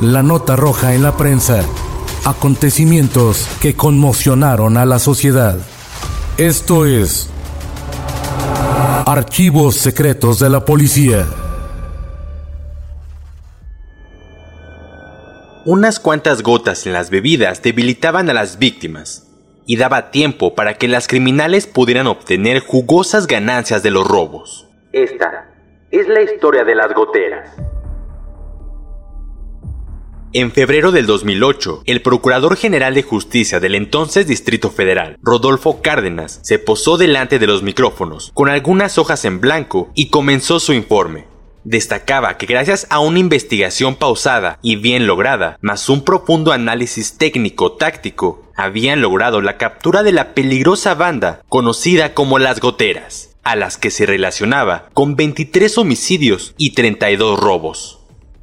La nota roja en la prensa. Acontecimientos que conmocionaron a la sociedad. Esto es Archivos Secretos de la Policía. Unas cuantas gotas en las bebidas debilitaban a las víctimas y daba tiempo para que las criminales pudieran obtener jugosas ganancias de los robos. Esta es la historia de las goteras. En febrero del 2008, el Procurador General de Justicia del entonces Distrito Federal, Rodolfo Cárdenas, se posó delante de los micrófonos con algunas hojas en blanco y comenzó su informe. Destacaba que gracias a una investigación pausada y bien lograda, más un profundo análisis técnico-táctico, habían logrado la captura de la peligrosa banda conocida como las goteras, a las que se relacionaba con 23 homicidios y 32 robos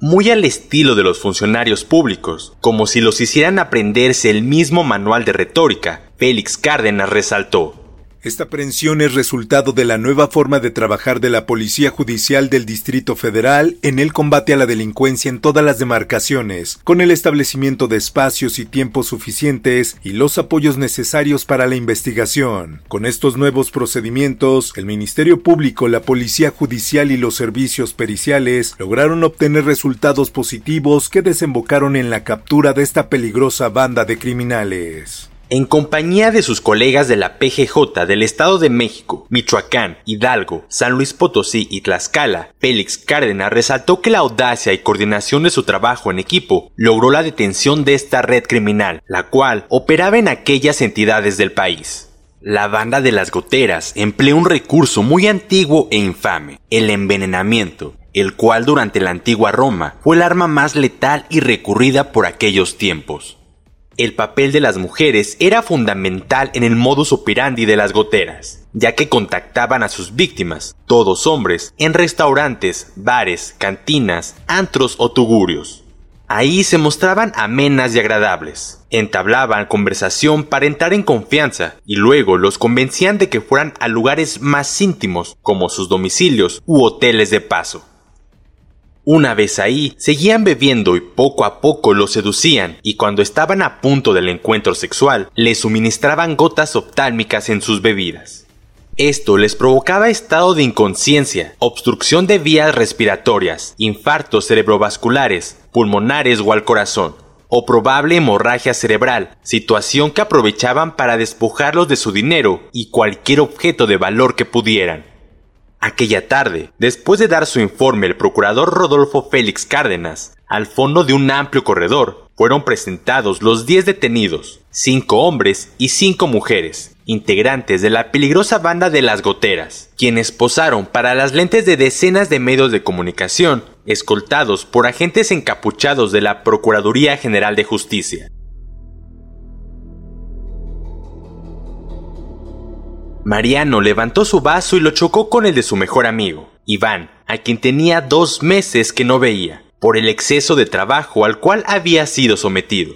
muy al estilo de los funcionarios públicos, como si los hicieran aprenderse el mismo manual de retórica, Félix Cárdenas resaltó. Esta aprehensión es resultado de la nueva forma de trabajar de la Policía Judicial del Distrito Federal en el combate a la delincuencia en todas las demarcaciones, con el establecimiento de espacios y tiempos suficientes y los apoyos necesarios para la investigación. Con estos nuevos procedimientos, el Ministerio Público, la Policía Judicial y los servicios periciales lograron obtener resultados positivos que desembocaron en la captura de esta peligrosa banda de criminales. En compañía de sus colegas de la PGJ del Estado de México, Michoacán, Hidalgo, San Luis Potosí y Tlaxcala, Félix Cárdenas resaltó que la audacia y coordinación de su trabajo en equipo logró la detención de esta red criminal, la cual operaba en aquellas entidades del país. La banda de las goteras empleó un recurso muy antiguo e infame, el envenenamiento, el cual durante la antigua Roma fue el arma más letal y recurrida por aquellos tiempos el papel de las mujeres era fundamental en el modus operandi de las goteras, ya que contactaban a sus víctimas, todos hombres, en restaurantes, bares, cantinas, antros o tugurios. Ahí se mostraban amenas y agradables, entablaban conversación para entrar en confianza y luego los convencían de que fueran a lugares más íntimos como sus domicilios u hoteles de paso. Una vez ahí, seguían bebiendo y poco a poco lo seducían, y cuando estaban a punto del encuentro sexual, les suministraban gotas oftálmicas en sus bebidas. Esto les provocaba estado de inconsciencia, obstrucción de vías respiratorias, infartos cerebrovasculares, pulmonares o al corazón, o probable hemorragia cerebral, situación que aprovechaban para despojarlos de su dinero y cualquier objeto de valor que pudieran. Aquella tarde, después de dar su informe el procurador Rodolfo Félix Cárdenas, al fondo de un amplio corredor, fueron presentados los 10 detenidos, 5 hombres y 5 mujeres, integrantes de la peligrosa banda de las goteras, quienes posaron para las lentes de decenas de medios de comunicación, escoltados por agentes encapuchados de la Procuraduría General de Justicia. Mariano levantó su vaso y lo chocó con el de su mejor amigo, Iván, a quien tenía dos meses que no veía, por el exceso de trabajo al cual había sido sometido.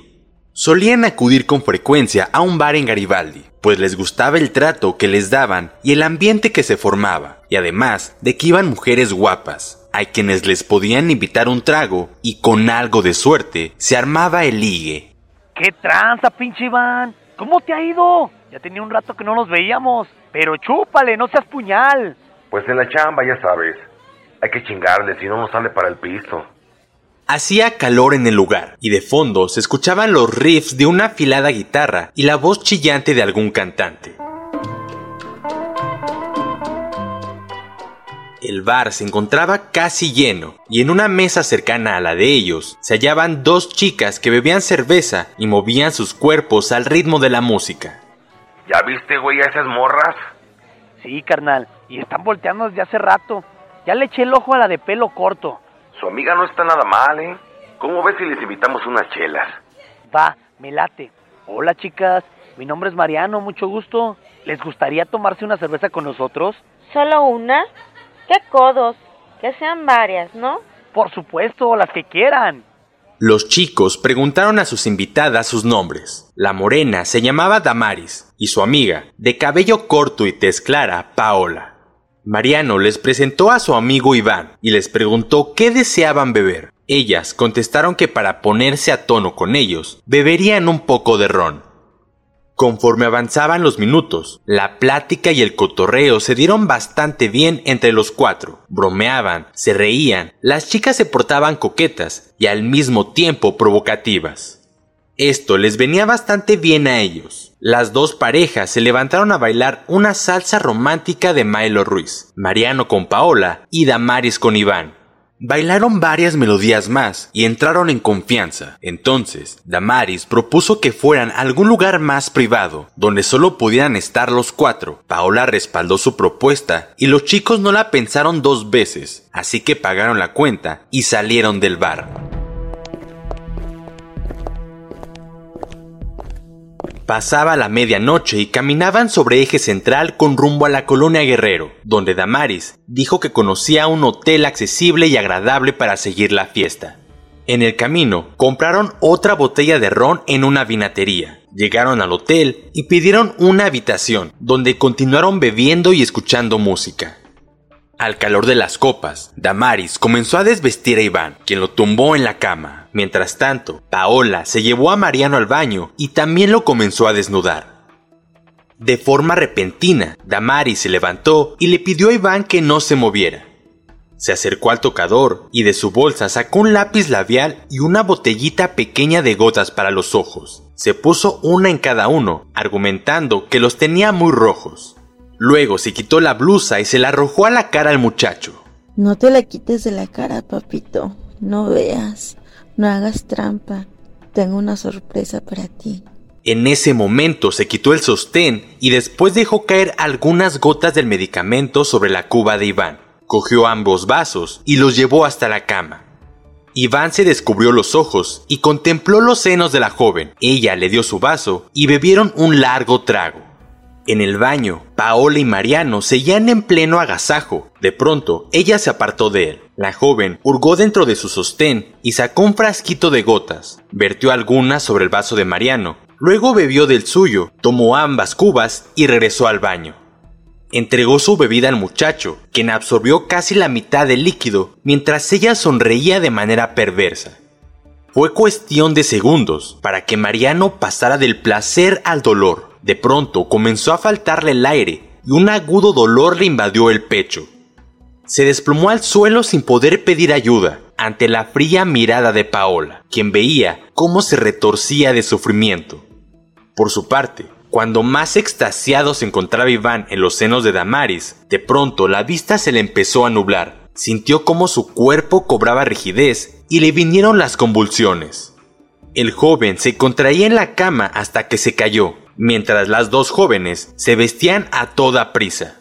Solían acudir con frecuencia a un bar en Garibaldi, pues les gustaba el trato que les daban y el ambiente que se formaba, y además de que iban mujeres guapas, a quienes les podían invitar un trago y con algo de suerte se armaba el ligue. ¿Qué tranza, pinche Iván? ¿Cómo te ha ido? Ya tenía un rato que no nos veíamos. Pero chúpale, no seas puñal. Pues en la chamba, ya sabes. Hay que chingarle, si no nos sale para el pisto. Hacía calor en el lugar, y de fondo se escuchaban los riffs de una afilada guitarra y la voz chillante de algún cantante. El bar se encontraba casi lleno, y en una mesa cercana a la de ellos se hallaban dos chicas que bebían cerveza y movían sus cuerpos al ritmo de la música. ¿Ya viste, güey, a esas morras? Sí, carnal, y están volteando desde hace rato. Ya le eché el ojo a la de pelo corto. Su amiga no está nada mal, ¿eh? ¿Cómo ves si les invitamos unas chelas? Va, me late. Hola, chicas. Mi nombre es Mariano, mucho gusto. ¿Les gustaría tomarse una cerveza con nosotros? ¿Solo una? ¡Qué codos! Que sean varias, ¿no? Por supuesto, las que quieran. Los chicos preguntaron a sus invitadas sus nombres. La morena se llamaba Damaris y su amiga, de cabello corto y tez clara, Paola. Mariano les presentó a su amigo Iván y les preguntó qué deseaban beber. Ellas contestaron que para ponerse a tono con ellos, beberían un poco de ron. Conforme avanzaban los minutos, la plática y el cotorreo se dieron bastante bien entre los cuatro. Bromeaban, se reían, las chicas se portaban coquetas y al mismo tiempo provocativas. Esto les venía bastante bien a ellos. Las dos parejas se levantaron a bailar una salsa romántica de Milo Ruiz, Mariano con Paola y Damaris con Iván. Bailaron varias melodías más y entraron en confianza. Entonces, Damaris propuso que fueran a algún lugar más privado, donde solo pudieran estar los cuatro. Paola respaldó su propuesta y los chicos no la pensaron dos veces, así que pagaron la cuenta y salieron del bar. Pasaba la medianoche y caminaban sobre eje central con rumbo a la colonia Guerrero, donde Damaris dijo que conocía un hotel accesible y agradable para seguir la fiesta. En el camino, compraron otra botella de ron en una vinatería. Llegaron al hotel y pidieron una habitación, donde continuaron bebiendo y escuchando música. Al calor de las copas, Damaris comenzó a desvestir a Iván, quien lo tumbó en la cama. Mientras tanto, Paola se llevó a Mariano al baño y también lo comenzó a desnudar. De forma repentina, Damaris se levantó y le pidió a Iván que no se moviera. Se acercó al tocador y de su bolsa sacó un lápiz labial y una botellita pequeña de gotas para los ojos. Se puso una en cada uno, argumentando que los tenía muy rojos. Luego se quitó la blusa y se la arrojó a la cara al muchacho. No te la quites de la cara, papito. No veas. No hagas trampa. Tengo una sorpresa para ti. En ese momento se quitó el sostén y después dejó caer algunas gotas del medicamento sobre la cuba de Iván. Cogió ambos vasos y los llevó hasta la cama. Iván se descubrió los ojos y contempló los senos de la joven. Ella le dio su vaso y bebieron un largo trago. En el baño, Paola y Mariano seguían en pleno agasajo. De pronto, ella se apartó de él. La joven hurgó dentro de su sostén y sacó un frasquito de gotas. Vertió algunas sobre el vaso de Mariano. Luego bebió del suyo, tomó ambas cubas y regresó al baño. Entregó su bebida al muchacho, quien absorbió casi la mitad del líquido, mientras ella sonreía de manera perversa. Fue cuestión de segundos para que Mariano pasara del placer al dolor. De pronto comenzó a faltarle el aire y un agudo dolor le invadió el pecho. Se desplomó al suelo sin poder pedir ayuda ante la fría mirada de Paola, quien veía cómo se retorcía de sufrimiento. Por su parte, cuando más extasiado se encontraba Iván en los senos de Damaris, de pronto la vista se le empezó a nublar. Sintió cómo su cuerpo cobraba rigidez y le vinieron las convulsiones. El joven se contraía en la cama hasta que se cayó, mientras las dos jóvenes se vestían a toda prisa.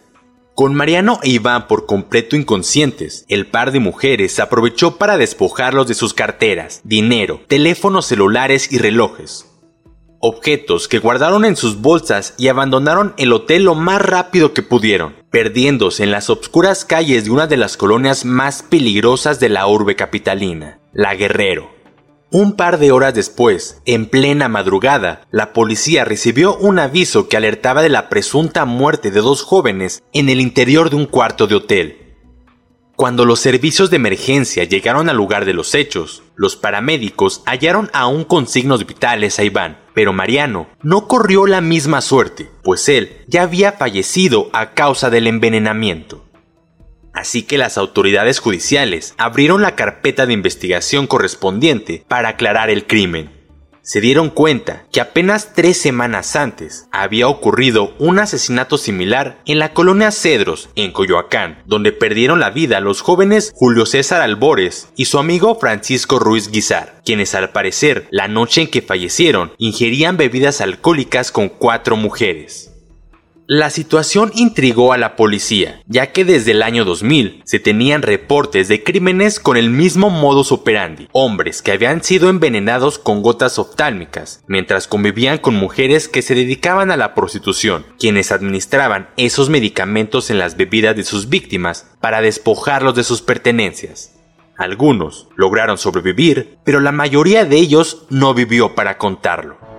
Con Mariano e Iván por completo inconscientes, el par de mujeres aprovechó para despojarlos de sus carteras, dinero, teléfonos celulares y relojes. Objetos que guardaron en sus bolsas y abandonaron el hotel lo más rápido que pudieron, perdiéndose en las obscuras calles de una de las colonias más peligrosas de la urbe capitalina, La Guerrero. Un par de horas después, en plena madrugada, la policía recibió un aviso que alertaba de la presunta muerte de dos jóvenes en el interior de un cuarto de hotel. Cuando los servicios de emergencia llegaron al lugar de los hechos, los paramédicos hallaron aún con signos vitales a Iván, pero Mariano no corrió la misma suerte, pues él ya había fallecido a causa del envenenamiento. Así que las autoridades judiciales abrieron la carpeta de investigación correspondiente para aclarar el crimen se dieron cuenta que apenas tres semanas antes había ocurrido un asesinato similar en la colonia Cedros, en Coyoacán, donde perdieron la vida los jóvenes Julio César Albores y su amigo Francisco Ruiz Guizar, quienes al parecer la noche en que fallecieron ingerían bebidas alcohólicas con cuatro mujeres. La situación intrigó a la policía, ya que desde el año 2000 se tenían reportes de crímenes con el mismo modus operandi, hombres que habían sido envenenados con gotas oftálmicas, mientras convivían con mujeres que se dedicaban a la prostitución, quienes administraban esos medicamentos en las bebidas de sus víctimas para despojarlos de sus pertenencias. Algunos lograron sobrevivir, pero la mayoría de ellos no vivió para contarlo.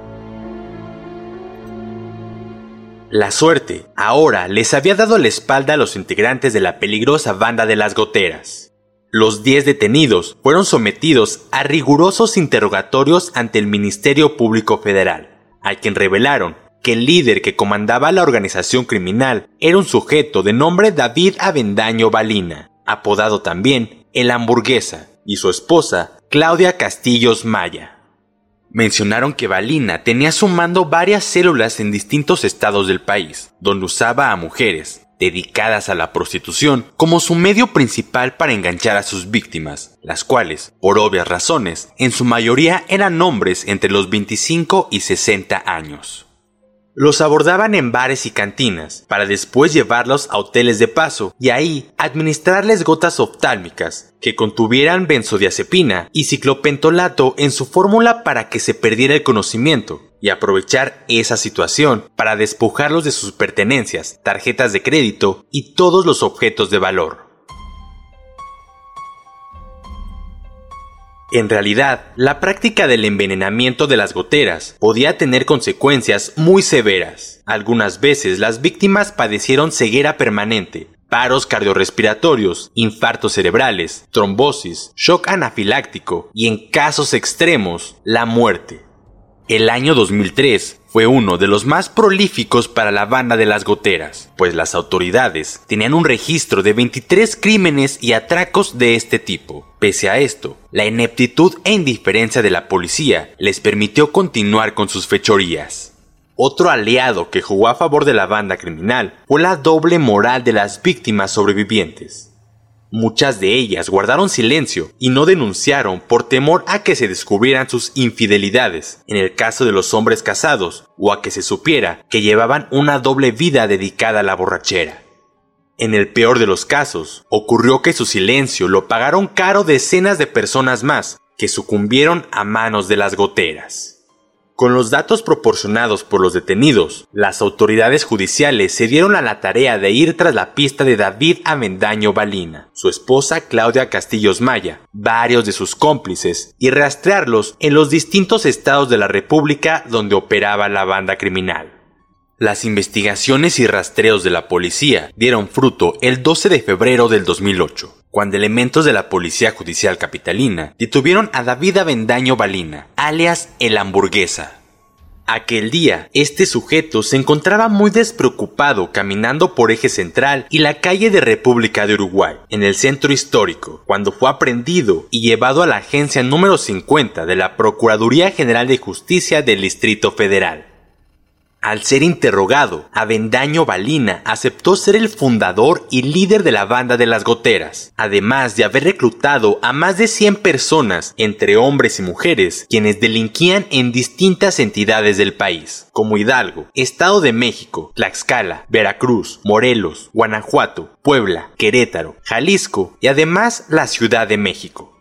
La suerte ahora les había dado la espalda a los integrantes de la peligrosa banda de las goteras. Los 10 detenidos fueron sometidos a rigurosos interrogatorios ante el Ministerio Público Federal, a quien revelaron que el líder que comandaba la organización criminal era un sujeto de nombre David Avendaño Balina, apodado también El Hamburguesa, y su esposa Claudia Castillos Maya mencionaron que Balina tenía su mando varias células en distintos estados del país, donde usaba a mujeres, dedicadas a la prostitución, como su medio principal para enganchar a sus víctimas, las cuales, por obvias razones, en su mayoría eran hombres entre los 25 y 60 años. Los abordaban en bares y cantinas, para después llevarlos a hoteles de paso y ahí administrarles gotas oftálmicas que contuvieran benzodiazepina y ciclopentolato en su fórmula para que se perdiera el conocimiento y aprovechar esa situación para despojarlos de sus pertenencias, tarjetas de crédito y todos los objetos de valor. En realidad, la práctica del envenenamiento de las goteras podía tener consecuencias muy severas. Algunas veces las víctimas padecieron ceguera permanente, paros cardiorrespiratorios, infartos cerebrales, trombosis, shock anafiláctico y en casos extremos, la muerte. El año 2003 fue uno de los más prolíficos para la banda de las goteras, pues las autoridades tenían un registro de 23 crímenes y atracos de este tipo. Pese a esto, la ineptitud e indiferencia de la policía les permitió continuar con sus fechorías. Otro aliado que jugó a favor de la banda criminal fue la doble moral de las víctimas sobrevivientes. Muchas de ellas guardaron silencio y no denunciaron por temor a que se descubrieran sus infidelidades, en el caso de los hombres casados, o a que se supiera que llevaban una doble vida dedicada a la borrachera. En el peor de los casos, ocurrió que su silencio lo pagaron caro decenas de personas más, que sucumbieron a manos de las goteras. Con los datos proporcionados por los detenidos, las autoridades judiciales se dieron a la tarea de ir tras la pista de David Amendaño Balina, su esposa Claudia Castillos Maya, varios de sus cómplices y rastrearlos en los distintos estados de la República donde operaba la banda criminal. Las investigaciones y rastreos de la policía dieron fruto el 12 de febrero del 2008, cuando elementos de la Policía Judicial Capitalina detuvieron a David Avendaño Balina, alias El Hamburguesa. Aquel día, este sujeto se encontraba muy despreocupado caminando por eje central y la calle de República de Uruguay, en el centro histórico, cuando fue aprendido y llevado a la agencia número 50 de la Procuraduría General de Justicia del Distrito Federal. Al ser interrogado, Avendaño Balina aceptó ser el fundador y líder de la banda de las goteras, además de haber reclutado a más de 100 personas, entre hombres y mujeres, quienes delinquían en distintas entidades del país, como Hidalgo, Estado de México, Tlaxcala, Veracruz, Morelos, Guanajuato, Puebla, Querétaro, Jalisco y además la Ciudad de México.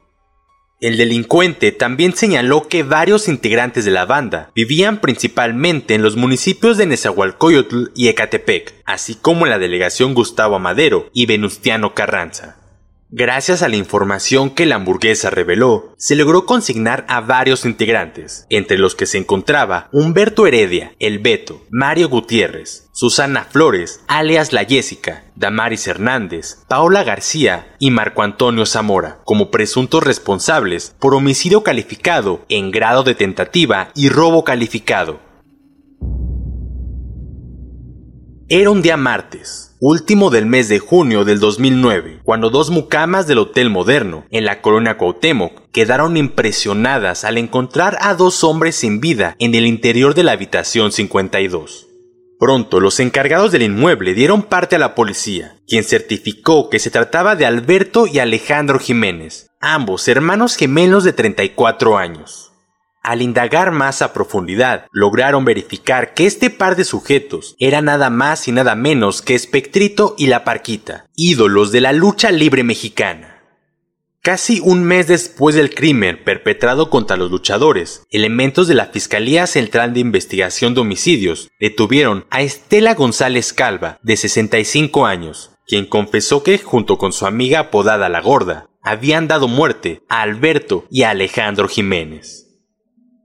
El delincuente también señaló que varios integrantes de la banda vivían principalmente en los municipios de Nezahualcóyotl y Ecatepec, así como en la delegación Gustavo Amadero y Venustiano Carranza. Gracias a la información que la hamburguesa reveló, se logró consignar a varios integrantes, entre los que se encontraba Humberto Heredia, el Beto, Mario Gutiérrez, Susana Flores, alias La Jessica, Damaris Hernández, Paola García y Marco Antonio Zamora, como presuntos responsables por homicidio calificado en grado de tentativa y robo calificado. Era un día martes, último del mes de junio del 2009, cuando dos mucamas del Hotel Moderno, en la colonia Cuauhtémoc, quedaron impresionadas al encontrar a dos hombres sin vida en el interior de la habitación 52. Pronto los encargados del inmueble dieron parte a la policía, quien certificó que se trataba de Alberto y Alejandro Jiménez, ambos hermanos gemelos de 34 años. Al indagar más a profundidad, lograron verificar que este par de sujetos era nada más y nada menos que Espectrito y la Parquita, ídolos de la lucha libre mexicana. Casi un mes después del crimen perpetrado contra los luchadores, elementos de la Fiscalía Central de Investigación de Homicidios detuvieron a Estela González Calva, de 65 años, quien confesó que, junto con su amiga apodada La Gorda, habían dado muerte a Alberto y a Alejandro Jiménez.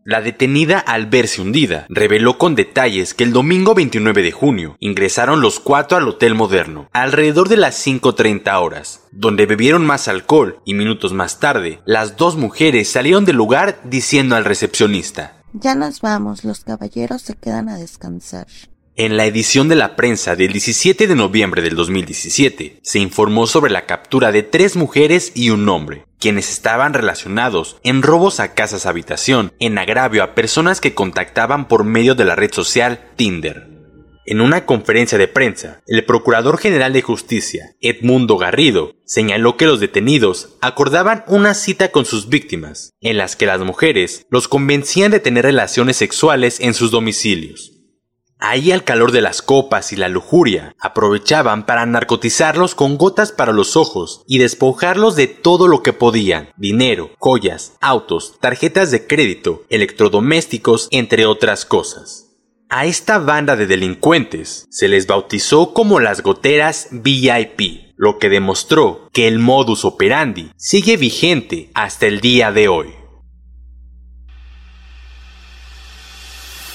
La detenida al verse hundida reveló con detalles que el domingo 29 de junio ingresaron los cuatro al Hotel Moderno, alrededor de las 5.30 horas, donde bebieron más alcohol y minutos más tarde, las dos mujeres salieron del lugar diciendo al recepcionista, Ya nos vamos, los caballeros se quedan a descansar. En la edición de la prensa del 17 de noviembre del 2017, se informó sobre la captura de tres mujeres y un hombre, quienes estaban relacionados en robos a casas habitación, en agravio a personas que contactaban por medio de la red social Tinder. En una conferencia de prensa, el Procurador General de Justicia, Edmundo Garrido, señaló que los detenidos acordaban una cita con sus víctimas, en las que las mujeres los convencían de tener relaciones sexuales en sus domicilios. Ahí al calor de las copas y la lujuria, aprovechaban para narcotizarlos con gotas para los ojos y despojarlos de todo lo que podían, dinero, joyas, autos, tarjetas de crédito, electrodomésticos, entre otras cosas. A esta banda de delincuentes se les bautizó como las goteras VIP, lo que demostró que el modus operandi sigue vigente hasta el día de hoy.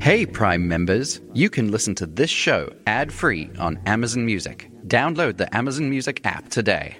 Hey, Prime members, you can listen to this show ad free on Amazon Music. Download the Amazon Music app today.